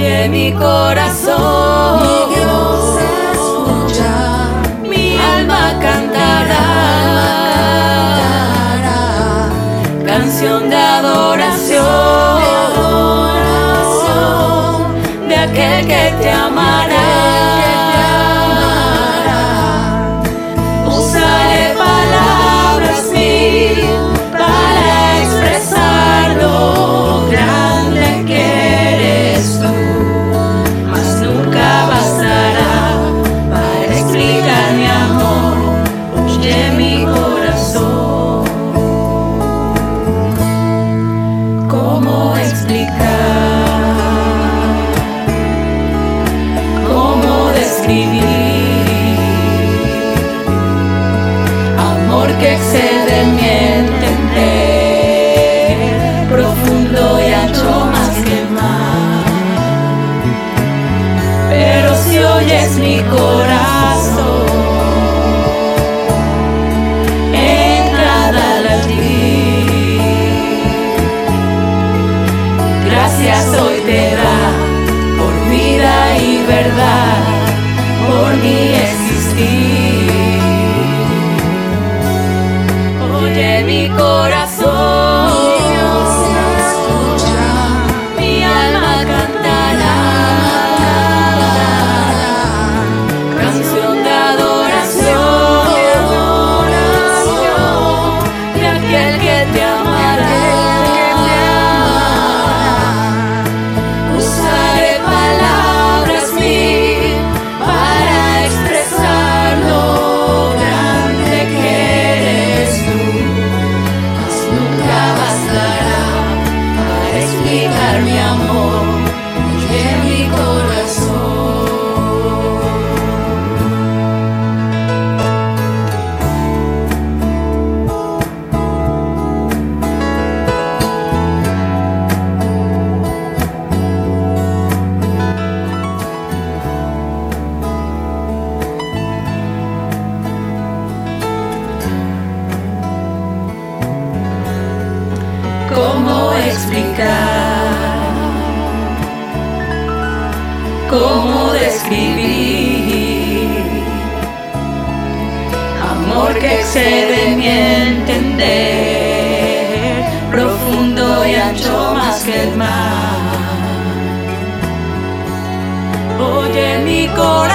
Oye mi corazón, Mi Dios escucha, mi alma cantará, cantará. Canción de adoración, de aquel que te amará. Excede mi entender, profundo y ancho más que el mar. Pero si oyes mi corazón, en cada latir, gracias hoy te da por vida y verdad, por mi existir. Mi corazón, mi amor. Oye mi corazón. ¿Cómo explicar? ¿Cómo describir? Amor que excede mi entender, profundo y ancho más que el mar. Oye mi corazón,